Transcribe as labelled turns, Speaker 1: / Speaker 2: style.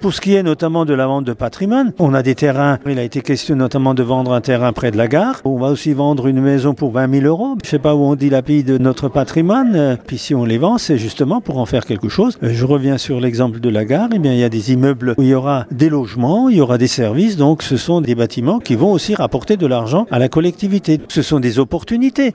Speaker 1: Pour ce qui est notamment de la vente de patrimoine, on a des terrains, il a été question notamment de vendre un terrain près de la gare. On va aussi vendre une maison pour 20 000 euros. Je sais pas où on dilapide notre patrimoine. Euh, puis si on les vend, c'est justement pour en faire quelque chose. Euh, je reviens sur l'exemple de la gare. Eh bien, il y a des immeubles où il y aura des logements, il y aura des services. Donc, ce sont des bâtiments qui vont aussi rapporter de l'argent à la collectivité. Ce sont des opportunités.